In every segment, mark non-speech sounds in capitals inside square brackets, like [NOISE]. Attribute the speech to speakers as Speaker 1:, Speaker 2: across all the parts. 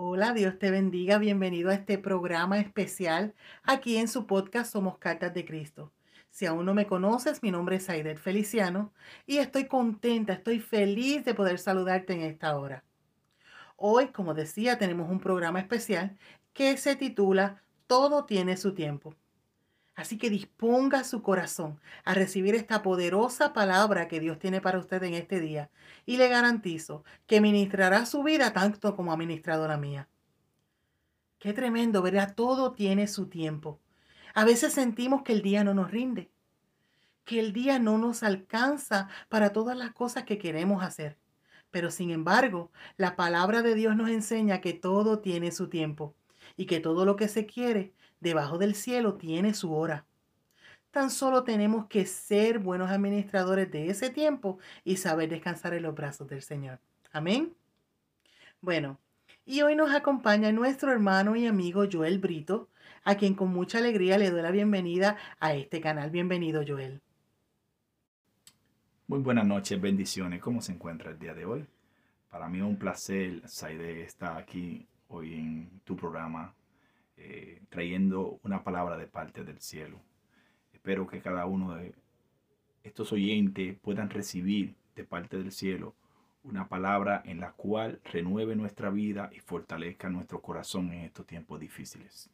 Speaker 1: Hola, Dios te bendiga. Bienvenido a este programa especial aquí en su podcast Somos Cartas de Cristo. Si aún no me conoces, mi nombre es Aidet Feliciano y estoy contenta, estoy feliz de poder saludarte en esta hora. Hoy, como decía, tenemos un programa especial que se titula Todo tiene su tiempo. Así que disponga su corazón a recibir esta poderosa palabra que Dios tiene para usted en este día. Y le garantizo que ministrará su vida tanto como ha ministrado la mía. Qué tremendo, ¿verdad? Todo tiene su tiempo. A veces sentimos que el día no nos rinde, que el día no nos alcanza para todas las cosas que queremos hacer. Pero sin embargo, la palabra de Dios nos enseña que todo tiene su tiempo y que todo lo que se quiere debajo del cielo tiene su hora. Tan solo tenemos que ser buenos administradores de ese tiempo y saber descansar en los brazos del Señor. Amén. Bueno, y hoy nos acompaña nuestro hermano y amigo Joel Brito, a quien con mucha alegría le doy la bienvenida a este canal. Bienvenido, Joel.
Speaker 2: Muy buenas noches, bendiciones. ¿Cómo se encuentra el día de hoy? Para mí es un placer, Saide, estar aquí hoy en tu programa eh, trayendo una palabra de parte del cielo. Espero que cada uno de estos oyentes puedan recibir de parte del cielo una palabra en la cual renueve nuestra vida y fortalezca nuestro corazón en estos tiempos difíciles.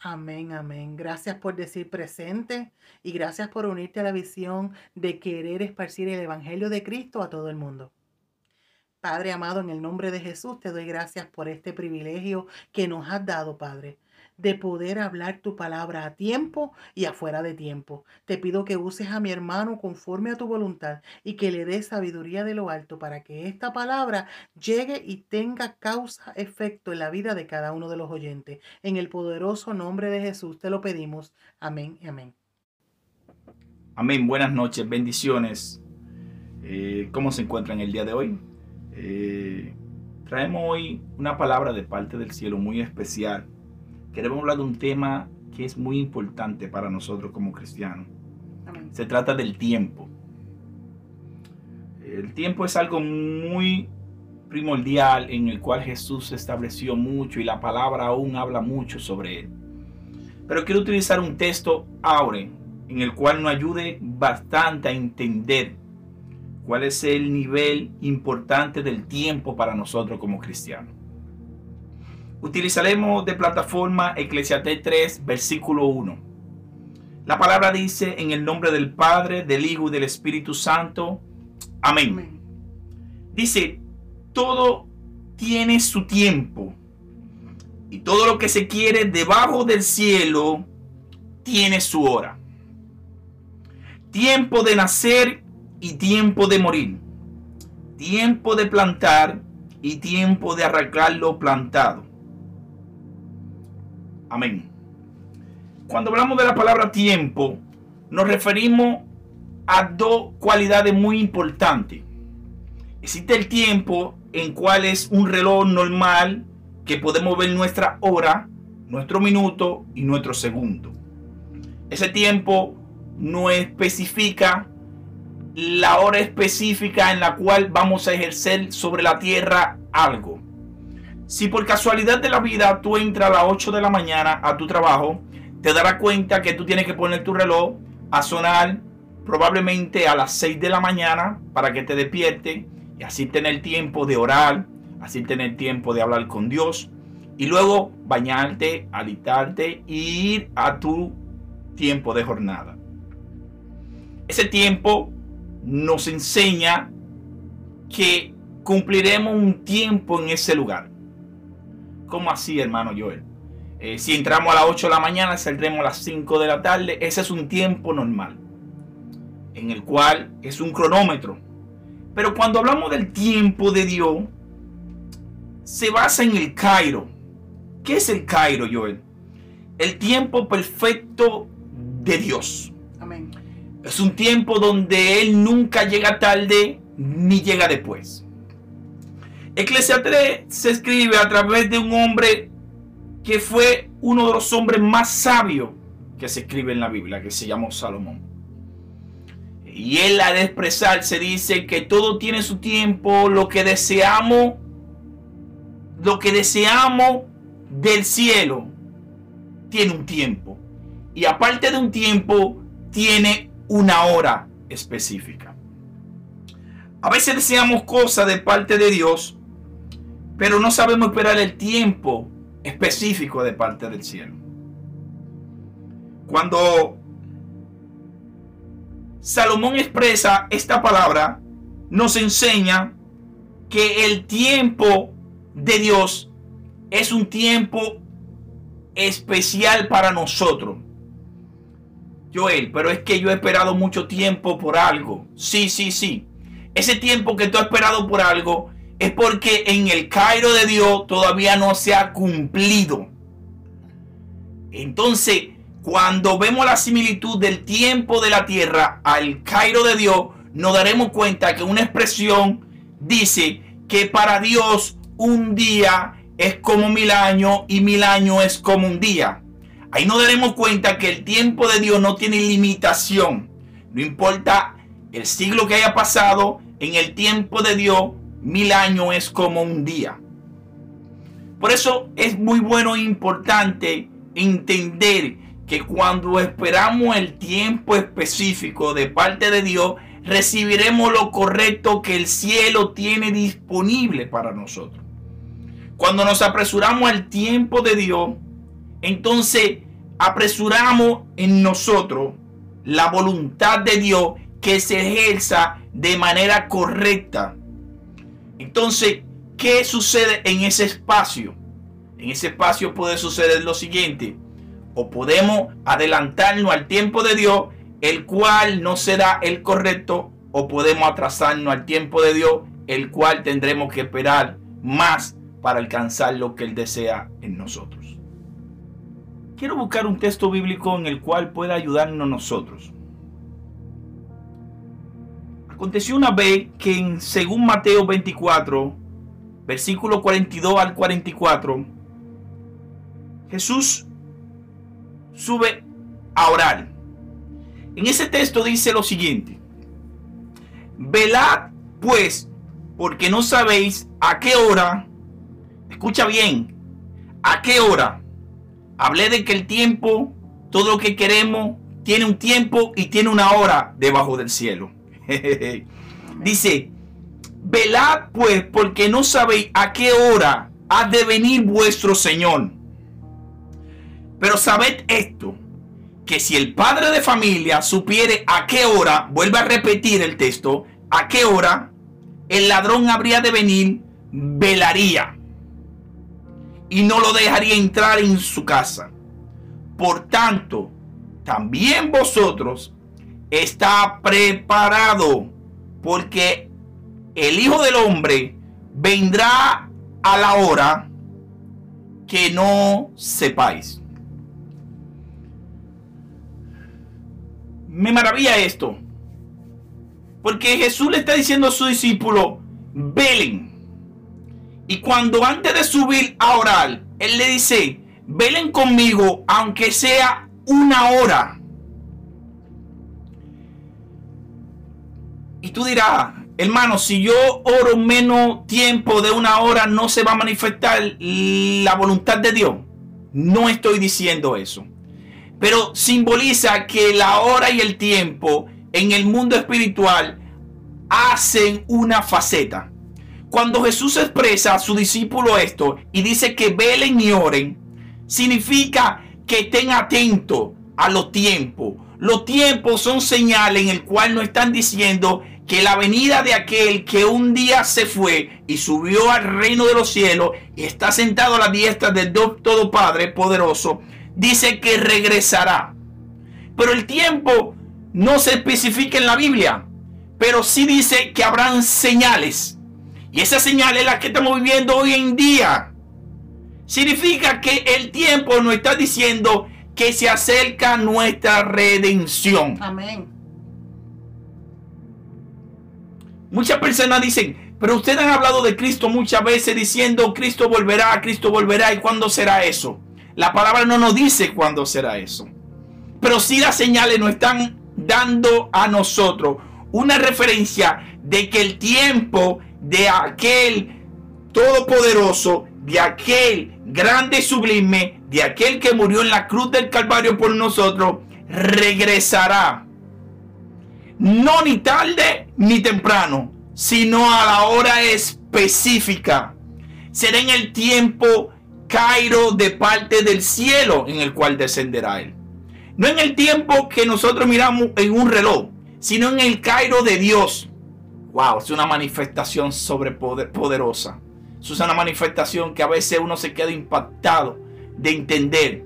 Speaker 1: Amén, amén. Gracias por decir presente y gracias por unirte a la visión de querer esparcir el Evangelio de Cristo a todo el mundo. Padre amado, en el nombre de Jesús te doy gracias por este privilegio que nos has dado, Padre de poder hablar tu palabra a tiempo y afuera de tiempo. Te pido que uses a mi hermano conforme a tu voluntad y que le des sabiduría de lo alto para que esta palabra llegue y tenga causa, efecto en la vida de cada uno de los oyentes. En el poderoso nombre de Jesús te lo pedimos. Amén y amén.
Speaker 2: Amén. Buenas noches, bendiciones. Eh, ¿Cómo se encuentran el día de hoy? Eh, traemos hoy una palabra de parte del cielo muy especial. Queremos hablar de un tema que es muy importante para nosotros como cristianos. Se trata del tiempo. El tiempo es algo muy primordial en el cual Jesús se estableció mucho y la palabra aún habla mucho sobre él. Pero quiero utilizar un texto aure en el cual nos ayude bastante a entender cuál es el nivel importante del tiempo para nosotros como cristianos. Utilizaremos de plataforma Eclesiastés 3, versículo 1. La palabra dice en el nombre del Padre, del Hijo y del Espíritu Santo. Amén. Dice, todo tiene su tiempo. Y todo lo que se quiere debajo del cielo tiene su hora. Tiempo de nacer y tiempo de morir, tiempo de plantar y tiempo de arrancar lo plantado. Amén. Cuando hablamos de la palabra tiempo, nos referimos a dos cualidades muy importantes. Existe el tiempo en cual es un reloj normal que podemos ver nuestra hora, nuestro minuto y nuestro segundo. Ese tiempo no especifica la hora específica en la cual vamos a ejercer sobre la tierra algo. Si por casualidad de la vida tú entras a las 8 de la mañana a tu trabajo, te darás cuenta que tú tienes que poner tu reloj a sonar probablemente a las 6 de la mañana para que te despierte y así tener tiempo de orar, así tener tiempo de hablar con Dios y luego bañarte, alitarte e ir a tu tiempo de jornada. Ese tiempo nos enseña que cumpliremos un tiempo en ese lugar. ¿Cómo así, hermano Joel? Eh, si entramos a las 8 de la mañana, saldremos a las 5 de la tarde. Ese es un tiempo normal, en el cual es un cronómetro. Pero cuando hablamos del tiempo de Dios, se basa en el Cairo. ¿Qué es el Cairo, Joel? El tiempo perfecto de Dios. Es un tiempo donde Él nunca llega tarde ni llega después. Eclesiastes se escribe a través de un hombre que fue uno de los hombres más sabios que se escribe en la Biblia, que se llamó Salomón. Y él al expresarse dice que todo tiene su tiempo, lo que deseamos lo que deseamos del cielo tiene un tiempo. Y aparte de un tiempo, tiene una hora específica. A veces deseamos cosas de parte de Dios, pero no sabemos esperar el tiempo específico de parte del cielo. Cuando Salomón expresa esta palabra, nos enseña que el tiempo de Dios es un tiempo especial para nosotros. Joel, pero es que yo he esperado mucho tiempo por algo. Sí, sí, sí. Ese tiempo que tú has esperado por algo es porque en el Cairo de Dios todavía no se ha cumplido. Entonces, cuando vemos la similitud del tiempo de la tierra al Cairo de Dios, nos daremos cuenta que una expresión dice que para Dios un día es como mil años y mil años es como un día. Ahí nos daremos cuenta que el tiempo de Dios no tiene limitación. No importa el siglo que haya pasado, en el tiempo de Dios mil años es como un día. Por eso es muy bueno e importante entender que cuando esperamos el tiempo específico de parte de Dios, recibiremos lo correcto que el cielo tiene disponible para nosotros. Cuando nos apresuramos al tiempo de Dios, entonces apresuramos en nosotros la voluntad de Dios que se ejerza de manera correcta entonces, ¿qué sucede en ese espacio? En ese espacio puede suceder lo siguiente. O podemos adelantarnos al tiempo de Dios, el cual no será el correcto, o podemos atrasarnos al tiempo de Dios, el cual tendremos que esperar más para alcanzar lo que Él desea en nosotros. Quiero buscar un texto bíblico en el cual pueda ayudarnos nosotros. Aconteció una vez que en según Mateo 24, versículo 42 al 44, Jesús sube a orar. En ese texto dice lo siguiente: Velad pues, porque no sabéis a qué hora, escucha bien, a qué hora. Hablé de que el tiempo, todo lo que queremos, tiene un tiempo y tiene una hora debajo del cielo. [LAUGHS] Dice, velad pues porque no sabéis a qué hora ha de venir vuestro Señor. Pero sabed esto, que si el padre de familia supiere a qué hora, vuelve a repetir el texto, a qué hora el ladrón habría de venir, velaría y no lo dejaría entrar en su casa. Por tanto, también vosotros está preparado porque el Hijo del Hombre vendrá a la hora que no sepáis. Me maravilla esto. Porque Jesús le está diciendo a su discípulo, velen. Y cuando antes de subir a orar, Él le dice, velen conmigo aunque sea una hora. Y tú dirás, hermano, si yo oro menos tiempo de una hora, no se va a manifestar la voluntad de Dios. No estoy diciendo eso. Pero simboliza que la hora y el tiempo en el mundo espiritual hacen una faceta. Cuando Jesús expresa a su discípulo esto y dice que velen y oren, significa que estén atentos a los tiempos. Los tiempos son señales en el cual nos están diciendo que la venida de aquel que un día se fue y subió al reino de los cielos y está sentado a la diestra del Todo Padre poderoso, dice que regresará. Pero el tiempo no se especifica en la Biblia, pero sí dice que habrán señales. Y esa señal es la que estamos viviendo hoy en día. Significa que el tiempo nos está diciendo que se acerca nuestra redención.
Speaker 1: Amén.
Speaker 2: Muchas personas dicen, pero ustedes han hablado de Cristo muchas veces diciendo, Cristo volverá, Cristo volverá, ¿y cuándo será eso? La palabra no nos dice cuándo será eso. Pero sí las señales nos están dando a nosotros una referencia de que el tiempo de aquel todopoderoso de aquel grande sublime, de aquel que murió en la cruz del Calvario por nosotros, regresará. No ni tarde ni temprano, sino a la hora específica. Será en el tiempo Cairo de parte del cielo en el cual descenderá él. No en el tiempo que nosotros miramos en un reloj, sino en el Cairo de Dios. Wow, es una manifestación sobrepoderosa. Es una manifestación que a veces uno se queda impactado de entender.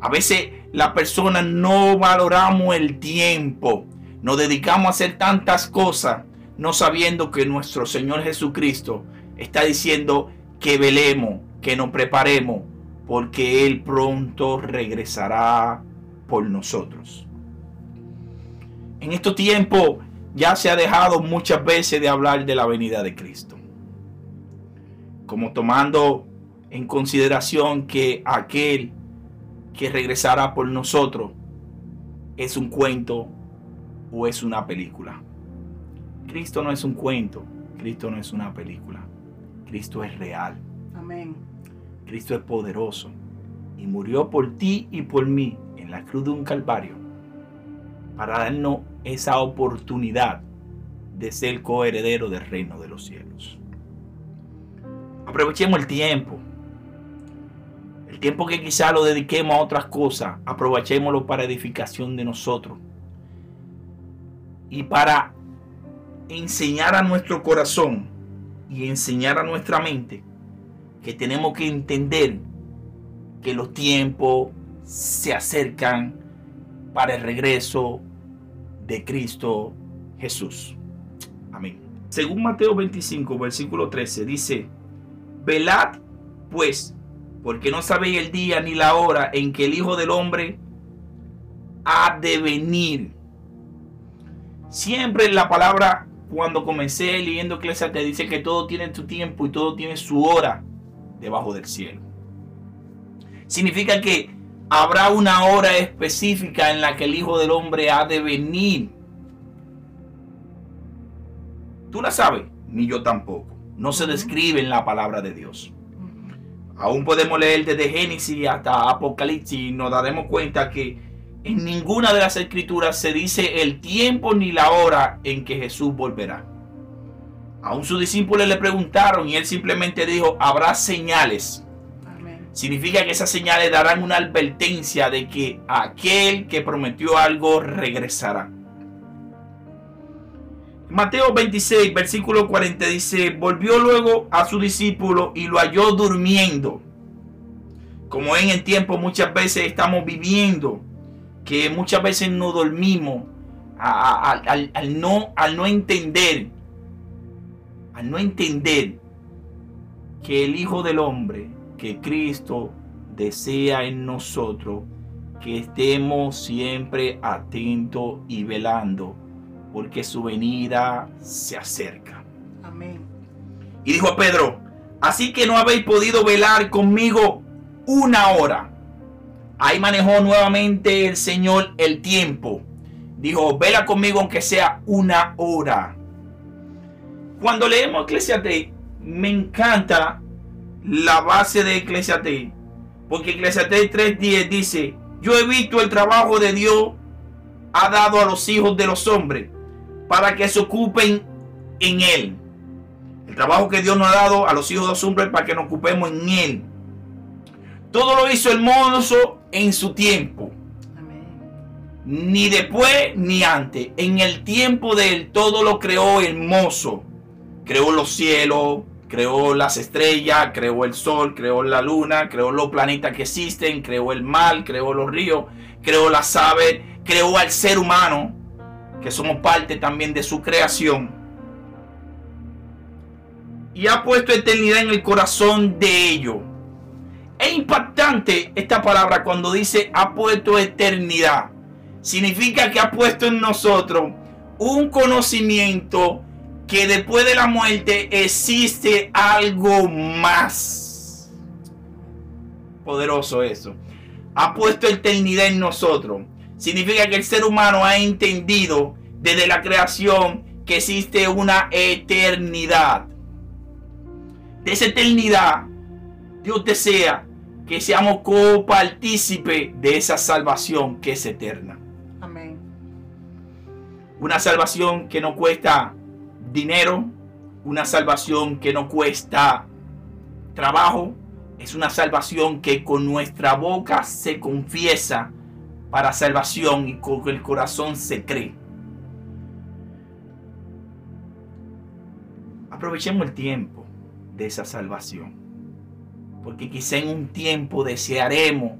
Speaker 2: A veces la persona no valoramos el tiempo. Nos dedicamos a hacer tantas cosas no sabiendo que nuestro Señor Jesucristo está diciendo que velemos, que nos preparemos, porque Él pronto regresará por nosotros. En estos tiempos ya se ha dejado muchas veces de hablar de la venida de Cristo. Como tomando en consideración que aquel que regresará por nosotros es un cuento o es una película. Cristo no es un cuento, Cristo no es una película. Cristo es real.
Speaker 1: Amén.
Speaker 2: Cristo es poderoso y murió por ti y por mí en la cruz de un calvario para darnos esa oportunidad de ser coheredero del reino de los cielos. Aprovechemos el tiempo. El tiempo que quizá lo dediquemos a otras cosas, aprovechémoslo para edificación de nosotros. Y para enseñar a nuestro corazón y enseñar a nuestra mente que tenemos que entender que los tiempos se acercan para el regreso de Cristo Jesús. Amén. Según Mateo 25, versículo 13, dice, velad pues, porque no sabéis el día ni la hora en que el Hijo del Hombre ha de venir. Siempre la palabra cuando comencé leyendo te dice que todo tiene su tiempo y todo tiene su hora debajo del cielo. Significa que habrá una hora específica en la que el Hijo del Hombre ha de venir. Tú la sabes, ni yo tampoco. No se describe en la palabra de Dios. Aún podemos leer desde Génesis hasta Apocalipsis y nos daremos cuenta que en ninguna de las escrituras se dice el tiempo ni la hora en que Jesús volverá. Aún sus discípulos le preguntaron y él simplemente dijo, habrá señales. Significa que esas señales darán una advertencia de que aquel que prometió algo regresará. Mateo 26, versículo 40 dice, volvió luego a su discípulo y lo halló durmiendo. Como en el tiempo muchas veces estamos viviendo que muchas veces no dormimos al, no, al no entender, al no entender que el Hijo del Hombre, que Cristo desea en nosotros, que estemos siempre atentos y velando, porque su venida se acerca.
Speaker 1: Amén.
Speaker 2: Y dijo a Pedro, así que no habéis podido velar conmigo una hora. Ahí manejó nuevamente el Señor el tiempo. Dijo, vela conmigo aunque sea una hora. Cuando leemos Eclesiastes, me encanta la base de Eclesiastes. Porque Eclesiastes 3.10 dice, yo he visto el trabajo de Dios ha dado a los hijos de los hombres para que se ocupen en él. El trabajo que Dios nos ha dado a los hijos de los hombres para que nos ocupemos en él. Todo lo hizo hermoso en su tiempo. Ni después ni antes. En el tiempo de él todo lo creó hermoso. Creó los cielos, creó las estrellas, creó el sol, creó la luna, creó los planetas que existen, creó el mar, creó los ríos, creó las aves, creó al ser humano, que somos parte también de su creación. Y ha puesto eternidad en el corazón de ellos es impactante esta palabra cuando dice ha puesto eternidad. Significa que ha puesto en nosotros un conocimiento que después de la muerte existe algo más. Poderoso eso. Ha puesto eternidad en nosotros. Significa que el ser humano ha entendido desde la creación que existe una eternidad. De esa eternidad Dios desea que seamos copartícipe de esa salvación que es eterna.
Speaker 1: Amén.
Speaker 2: Una salvación que no cuesta dinero, una salvación que no cuesta trabajo, es una salvación que con nuestra boca se confiesa para salvación y con el corazón se cree. Aprovechemos el tiempo de esa salvación. Porque quizá en un tiempo desearemos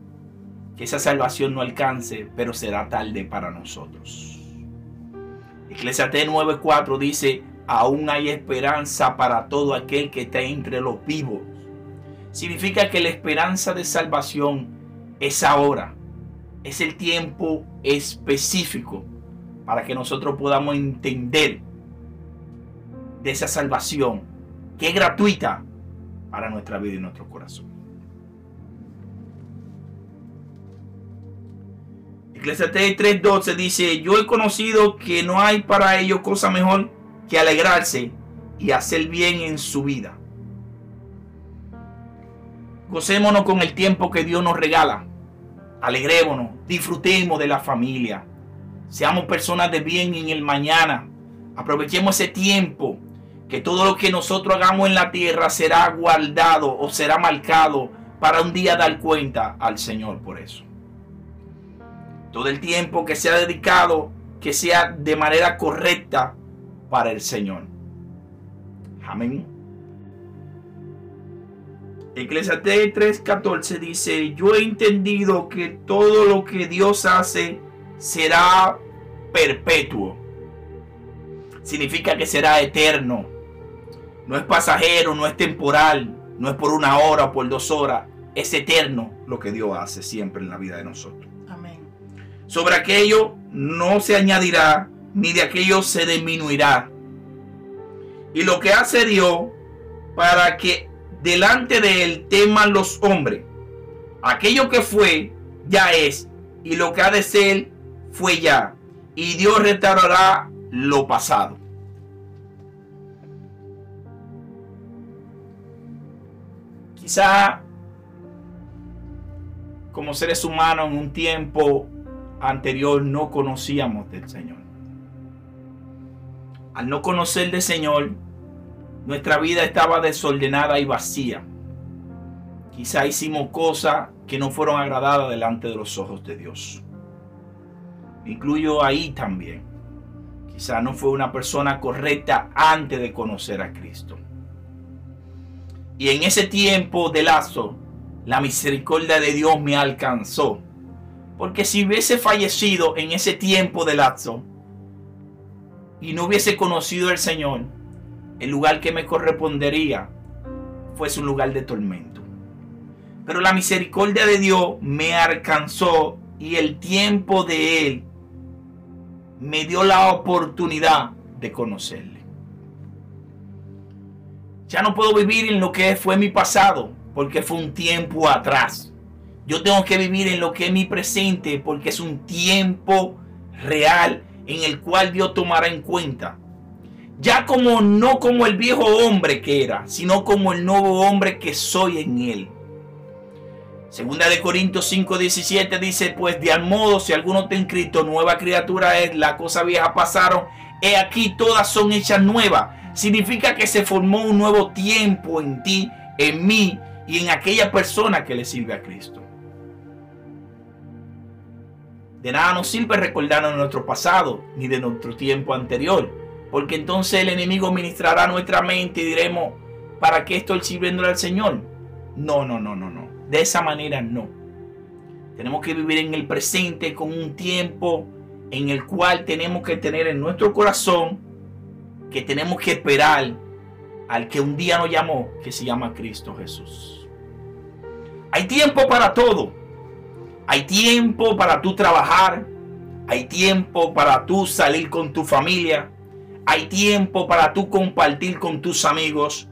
Speaker 2: que esa salvación no alcance, pero será tarde para nosotros. Eclesiastés 9:4 dice, aún hay esperanza para todo aquel que está entre los vivos. Significa que la esperanza de salvación es ahora. Es el tiempo específico para que nosotros podamos entender de esa salvación que es gratuita para nuestra vida y nuestro corazón. Eclesiastés 3:12 dice, yo he conocido que no hay para ellos cosa mejor que alegrarse y hacer bien en su vida. Gocémonos con el tiempo que Dios nos regala. Alegrémonos, disfrutemos de la familia. Seamos personas de bien en el mañana. Aprovechemos ese tiempo que todo lo que nosotros hagamos en la tierra será guardado o será marcado para un día dar cuenta al Señor por eso. Todo el tiempo que sea dedicado, que sea de manera correcta para el Señor. Amén. Eclesiastés 3:14 dice, yo he entendido que todo lo que Dios hace será perpetuo. Significa que será eterno. No es pasajero, no es temporal, no es por una hora o por dos horas. Es eterno lo que Dios hace siempre en la vida de nosotros.
Speaker 1: Amén.
Speaker 2: Sobre aquello no se añadirá, ni de aquello se disminuirá. Y lo que hace Dios para que delante de él teman los hombres. Aquello que fue, ya es. Y lo que ha de ser, fue ya. Y Dios restaurará lo pasado. Quizá como seres humanos en un tiempo anterior no conocíamos del Señor. Al no conocer del Señor, nuestra vida estaba desordenada y vacía. Quizá hicimos cosas que no fueron agradadas delante de los ojos de Dios. incluyo ahí también. Quizá no fue una persona correcta antes de conocer a Cristo. Y en ese tiempo de lazo, la misericordia de Dios me alcanzó. Porque si hubiese fallecido en ese tiempo de lazo y no hubiese conocido al Señor, el lugar que me correspondería fuese un lugar de tormento. Pero la misericordia de Dios me alcanzó y el tiempo de Él me dio la oportunidad de conocerle. Ya no puedo vivir en lo que fue mi pasado, porque fue un tiempo atrás. Yo tengo que vivir en lo que es mi presente, porque es un tiempo real en el cual Dios tomará en cuenta. Ya como no como el viejo hombre que era, sino como el nuevo hombre que soy en él. Segunda de Corintios 5:17 dice, pues de al modo si alguno está inscrito, nueva criatura es, la cosa vieja pasaron, he aquí todas son hechas nuevas. Significa que se formó un nuevo tiempo en ti, en mí y en aquella persona que le sirve a Cristo. De nada nos sirve recordarnos nuestro pasado ni de nuestro tiempo anterior, porque entonces el enemigo ministrará nuestra mente y diremos, ¿para qué estoy sirviendo al Señor? No, no, no, no, no. De esa manera no. Tenemos que vivir en el presente con un tiempo en el cual tenemos que tener en nuestro corazón que tenemos que esperar al que un día nos llamó, que se llama Cristo Jesús. Hay tiempo para todo. Hay tiempo para tú trabajar. Hay tiempo para tú salir con tu familia. Hay tiempo para tú compartir con tus amigos.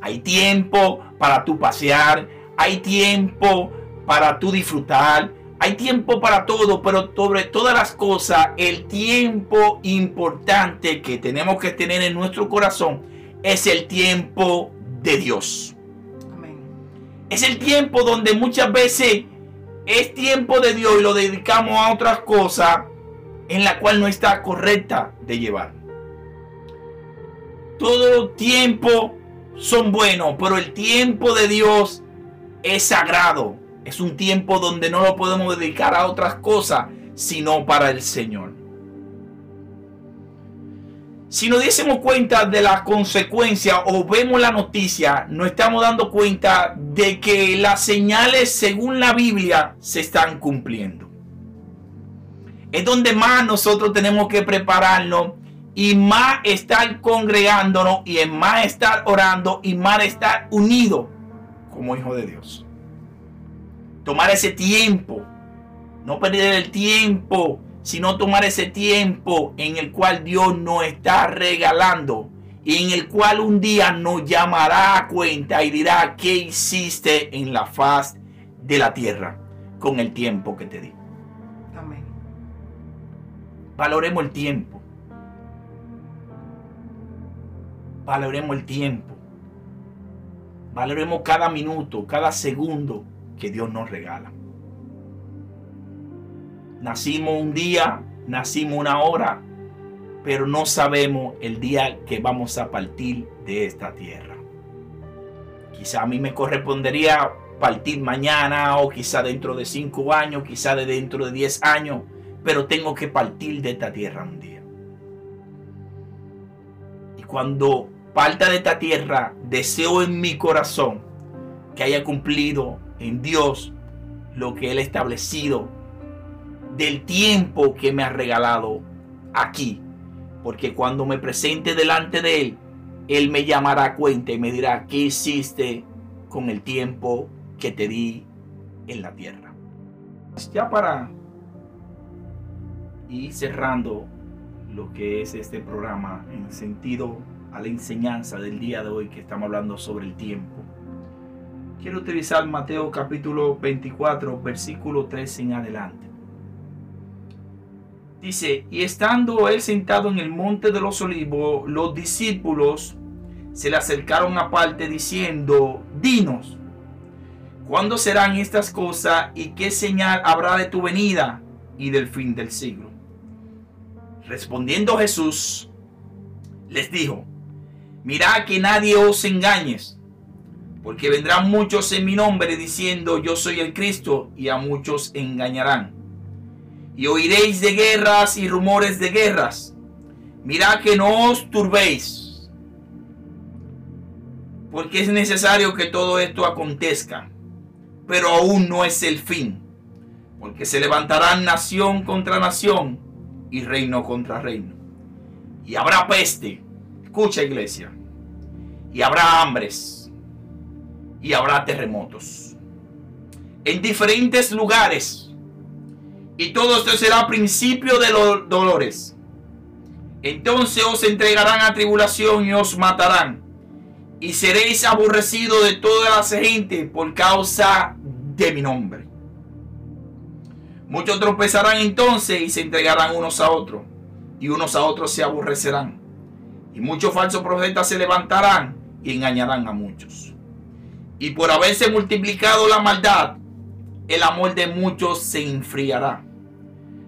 Speaker 2: Hay tiempo para tú pasear. Hay tiempo para tú disfrutar. Hay tiempo para todo, pero sobre todas las cosas, el tiempo importante que tenemos que tener en nuestro corazón es el tiempo de Dios.
Speaker 1: Amén.
Speaker 2: Es el tiempo donde muchas veces es tiempo de Dios y lo dedicamos a otras cosas en la cual no está correcta de llevar. Todo tiempo son buenos, pero el tiempo de Dios es sagrado. Es un tiempo donde no lo podemos dedicar a otras cosas, sino para el Señor. Si nos diésemos cuenta de las consecuencias o vemos la noticia, nos estamos dando cuenta de que las señales según la Biblia se están cumpliendo. Es donde más nosotros tenemos que prepararnos y más estar congregándonos y en más estar orando y más estar unidos como hijo de Dios. Tomar ese tiempo, no perder el tiempo, sino tomar ese tiempo en el cual Dios nos está regalando y en el cual un día nos llamará a cuenta y dirá qué hiciste en la faz de la tierra con el tiempo que te di. Amén. Valoremos el tiempo. Valoremos el tiempo. Valoremos cada minuto, cada segundo que Dios nos regala. Nacimos un día, nacimos una hora, pero no sabemos el día que vamos a partir de esta tierra. Quizá a mí me correspondería partir mañana o quizá dentro de cinco años, quizá de dentro de diez años, pero tengo que partir de esta tierra un día. Y cuando parta de esta tierra, deseo en mi corazón que haya cumplido en Dios lo que Él ha establecido del tiempo que me ha regalado aquí. Porque cuando me presente delante de Él, Él me llamará a cuenta y me dirá, ¿qué hiciste con el tiempo que te di en la tierra? Ya para ir cerrando lo que es este programa en sentido a la enseñanza del día de hoy que estamos hablando sobre el tiempo. Quiero utilizar Mateo capítulo 24, versículo 3 en adelante. Dice, y estando él sentado en el monte de los olivos, los discípulos se le acercaron aparte diciendo, dinos, ¿cuándo serán estas cosas y qué señal habrá de tu venida y del fin del siglo? Respondiendo Jesús, les dijo, mirad que nadie os engañes porque vendrán muchos en mi nombre diciendo yo soy el Cristo y a muchos engañarán. Y oiréis de guerras y rumores de guerras. Mirad que no os turbéis, porque es necesario que todo esto acontezca, pero aún no es el fin, porque se levantarán nación contra nación y reino contra reino. Y habrá peste, escucha iglesia, y habrá hambres y habrá terremotos en diferentes lugares. Y todo esto será principio de los dolores. Entonces os entregarán a tribulación y os matarán. Y seréis aborrecidos de toda la gente por causa de mi nombre. Muchos tropezarán entonces y se entregarán unos a otros. Y unos a otros se aborrecerán. Y muchos falsos profetas se levantarán y engañarán a muchos. Y por haberse multiplicado la maldad, el amor de muchos se enfriará.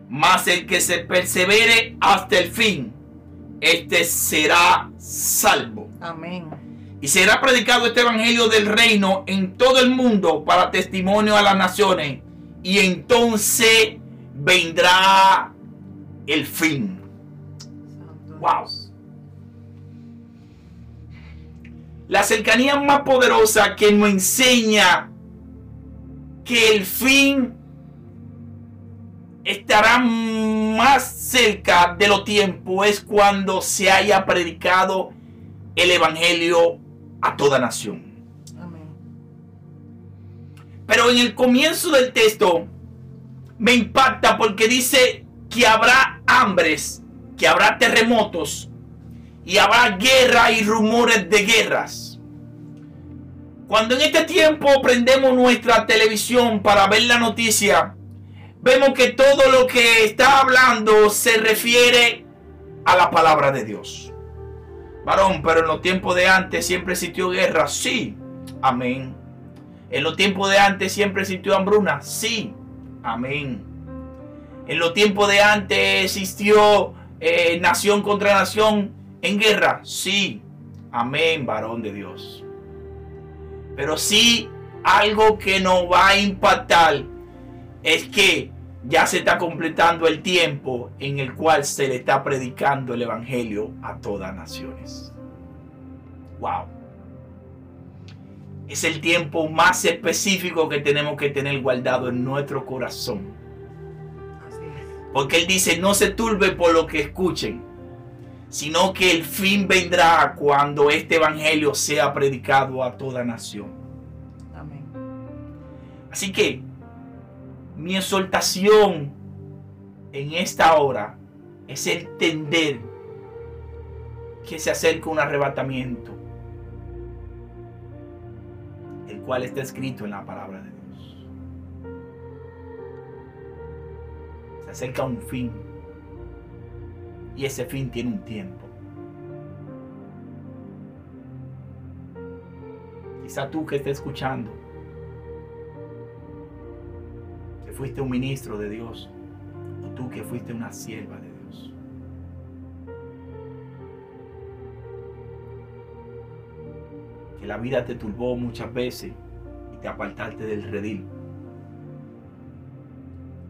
Speaker 2: Mas el que se persevere hasta el fin, este será salvo. Amén. Y será predicado este evangelio del reino en todo el mundo para testimonio a las naciones. Y entonces vendrá el fin. Wow. La cercanía más poderosa que nos enseña que el fin estará más cerca de los tiempos es cuando se haya predicado el Evangelio a toda nación. Pero en el comienzo del texto me impacta porque dice que habrá hambres, que habrá terremotos, y habrá guerra y rumores de guerras. Cuando en este tiempo prendemos nuestra televisión para ver la noticia, vemos que todo lo que está hablando se refiere a la palabra de Dios. Varón, pero en los tiempos de antes siempre existió guerra. Sí, amén. En los tiempos de antes siempre existió hambruna. Sí. Amén. En los tiempos de antes existió eh, nación contra nación en guerra. Sí. Amén, varón de Dios. Pero sí, algo que nos va a impactar es que ya se está completando el tiempo en el cual se le está predicando el Evangelio a todas naciones. Wow. Es el tiempo más específico que tenemos que tener guardado en nuestro corazón. Porque Él dice, no se turbe por lo que escuchen, sino que el fin vendrá cuando este Evangelio sea predicado a toda nación. Amén. Así que mi exhortación en esta hora es entender que se acerca un arrebatamiento, el cual está escrito en la palabra de Dios. Se acerca un fin y ese fin tiene un tiempo. Quizá tú que estés escuchando fuiste un ministro de Dios o tú que fuiste una sierva de Dios. Que la vida te turbó muchas veces y te apartaste del redil.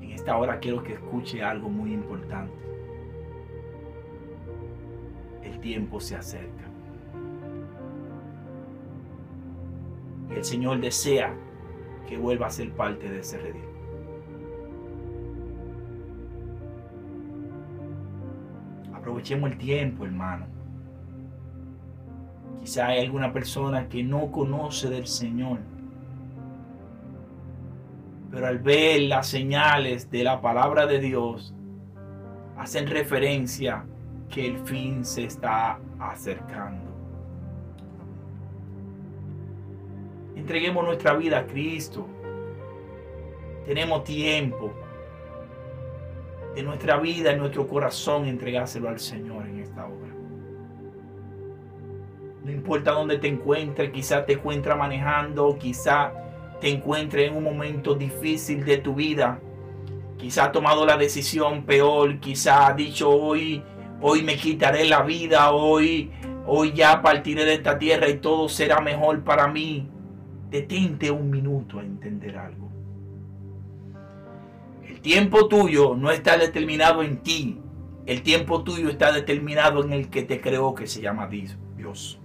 Speaker 2: En esta hora quiero que escuche algo muy importante. Tiempo se acerca. Y el Señor desea que vuelva a ser parte de ese redil. Aprovechemos el tiempo, hermano. Quizá hay alguna persona que no conoce del Señor. Pero al ver las señales de la palabra de Dios, hacen referencia que el fin se está acercando. Entreguemos nuestra vida a Cristo. Tenemos tiempo de nuestra vida, en nuestro corazón, entregárselo al Señor en esta hora. No importa dónde te encuentres, quizá te encuentres manejando, quizá te encuentres en un momento difícil de tu vida, quizá ha tomado la decisión peor, quizá ha dicho hoy, hoy me quitaré la vida, hoy, hoy ya partiré de esta tierra y todo será mejor para mí. Detente un minuto a entender algo tiempo tuyo no está determinado en ti. El tiempo tuyo está determinado en el que te creó, que se llama Dios.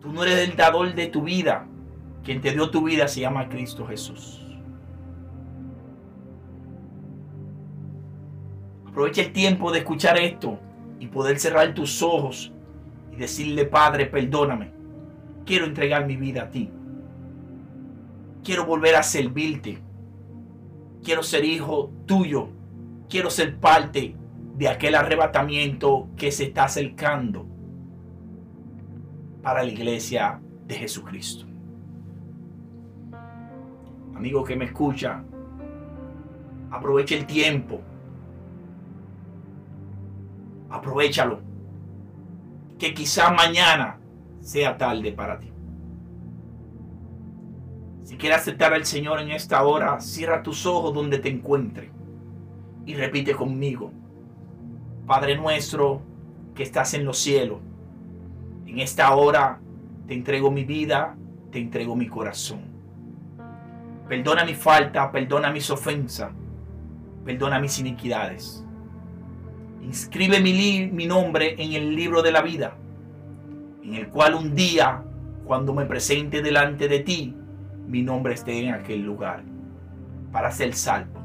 Speaker 2: Tú no eres el dador de tu vida. Quien te dio tu vida se llama Cristo Jesús. Aprovecha el tiempo de escuchar esto y poder cerrar tus ojos y decirle, Padre, perdóname. Quiero entregar mi vida a ti. Quiero volver a servirte quiero ser hijo tuyo, quiero ser parte de aquel arrebatamiento que se está acercando para la iglesia de Jesucristo. Amigo que me escucha, aprovecha el tiempo. Aprovechalo. Que quizá mañana sea tarde para ti. Si quieres aceptar al Señor en esta hora, cierra tus ojos donde te encuentre y repite conmigo. Padre nuestro que estás en los cielos, en esta hora te entrego mi vida, te entrego mi corazón. Perdona mi falta, perdona mis ofensas, perdona mis iniquidades. Inscribe mi, mi nombre en el libro de la vida, en el cual un día, cuando me presente delante de ti, mi nombre esté en aquel lugar para ser salvo.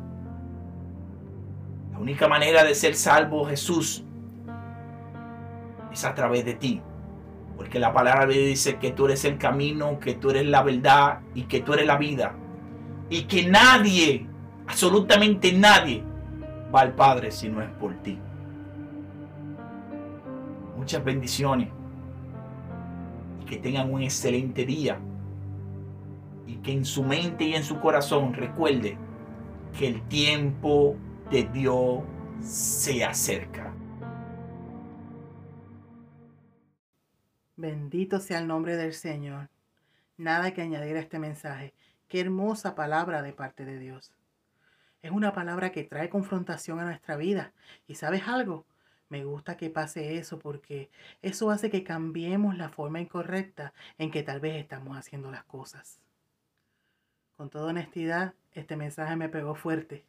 Speaker 2: La única manera de ser salvo, Jesús, es a través de ti. Porque la palabra dice que tú eres el camino, que tú eres la verdad y que tú eres la vida. Y que nadie, absolutamente nadie, va al Padre si no es por ti. Muchas bendiciones. Que tengan un excelente día y que en su mente y en su corazón recuerde que el tiempo de Dios se acerca.
Speaker 1: Bendito sea el nombre del Señor. Nada que añadir a este mensaje. Qué hermosa palabra de parte de Dios. Es una palabra que trae confrontación a nuestra vida. ¿Y sabes algo? Me gusta que pase eso porque eso hace que cambiemos la forma incorrecta en que tal vez estamos haciendo las cosas. Con toda honestidad, este mensaje me pegó fuerte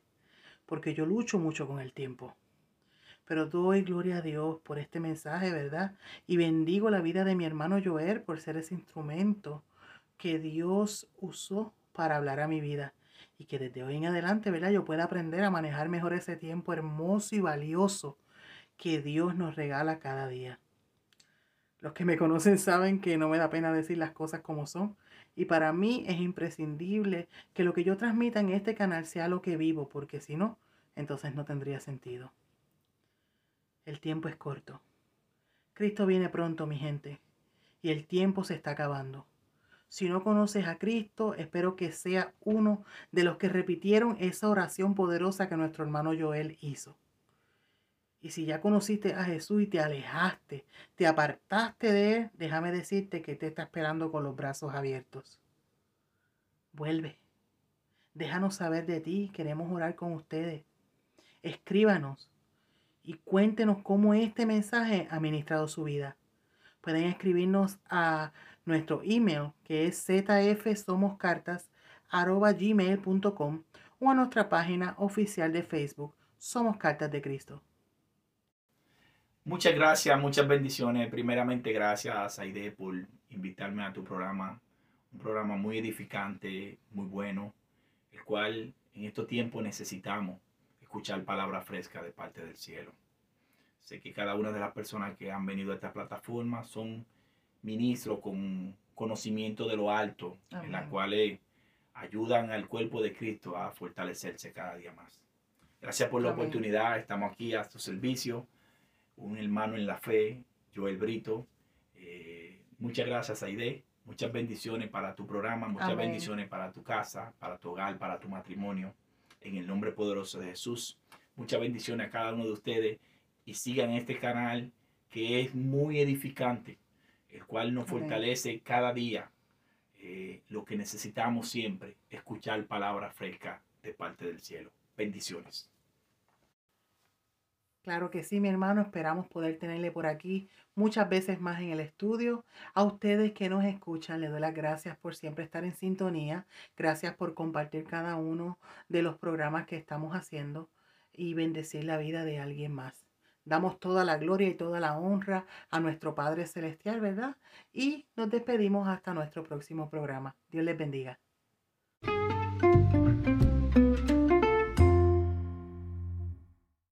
Speaker 1: porque yo lucho mucho con el tiempo. Pero doy gloria a Dios por este mensaje, ¿verdad? Y bendigo la vida de mi hermano Joel por ser ese instrumento que Dios usó para hablar a mi vida. Y que desde hoy en adelante, ¿verdad? Yo pueda aprender a manejar mejor ese tiempo hermoso y valioso que Dios nos regala cada día. Los que me conocen saben que no me da pena decir las cosas como son. Y para mí es imprescindible que lo que yo transmita en este canal sea lo que vivo, porque si no, entonces no tendría sentido. El tiempo es corto. Cristo viene pronto, mi gente, y el tiempo se está acabando. Si no conoces a Cristo, espero que sea uno de los que repitieron esa oración poderosa que nuestro hermano Joel hizo. Y si ya conociste a Jesús y te alejaste, te apartaste de Él, déjame decirte que te está esperando con los brazos abiertos. Vuelve. Déjanos saber de ti. Queremos orar con ustedes. Escríbanos y cuéntenos cómo este mensaje ha ministrado su vida. Pueden escribirnos a nuestro email que es zfsomoscartas.gmail.com o a nuestra página oficial de Facebook Somos Cartas de Cristo.
Speaker 2: Muchas gracias, muchas bendiciones. Primeramente, gracias, Aide, por invitarme a tu programa. Un programa muy edificante, muy bueno, el cual en estos tiempos necesitamos escuchar palabra fresca de parte del cielo. Sé que cada una de las personas que han venido a esta plataforma son ministros con conocimiento de lo alto, en las cuales ayudan al cuerpo de Cristo a fortalecerse cada día más. Gracias por la oportunidad, estamos aquí a tu servicio un hermano en la fe, Joel Brito. Eh, muchas gracias, Aide. Muchas bendiciones para tu programa, muchas bendiciones para tu casa, para tu hogar, para tu matrimonio. En el nombre poderoso de Jesús. Muchas bendiciones a cada uno de ustedes y sigan este canal que es muy edificante, el cual nos fortalece cada día. Eh, lo que necesitamos siempre, escuchar palabra fresca de parte del cielo. Bendiciones.
Speaker 1: Claro que sí, mi hermano. Esperamos poder tenerle por aquí muchas veces más en el estudio. A ustedes que nos escuchan, les doy las gracias por siempre estar en sintonía. Gracias por compartir cada uno de los programas que estamos haciendo y bendecir la vida de alguien más. Damos toda la gloria y toda la honra a nuestro Padre Celestial, ¿verdad? Y nos despedimos hasta nuestro próximo programa. Dios les bendiga.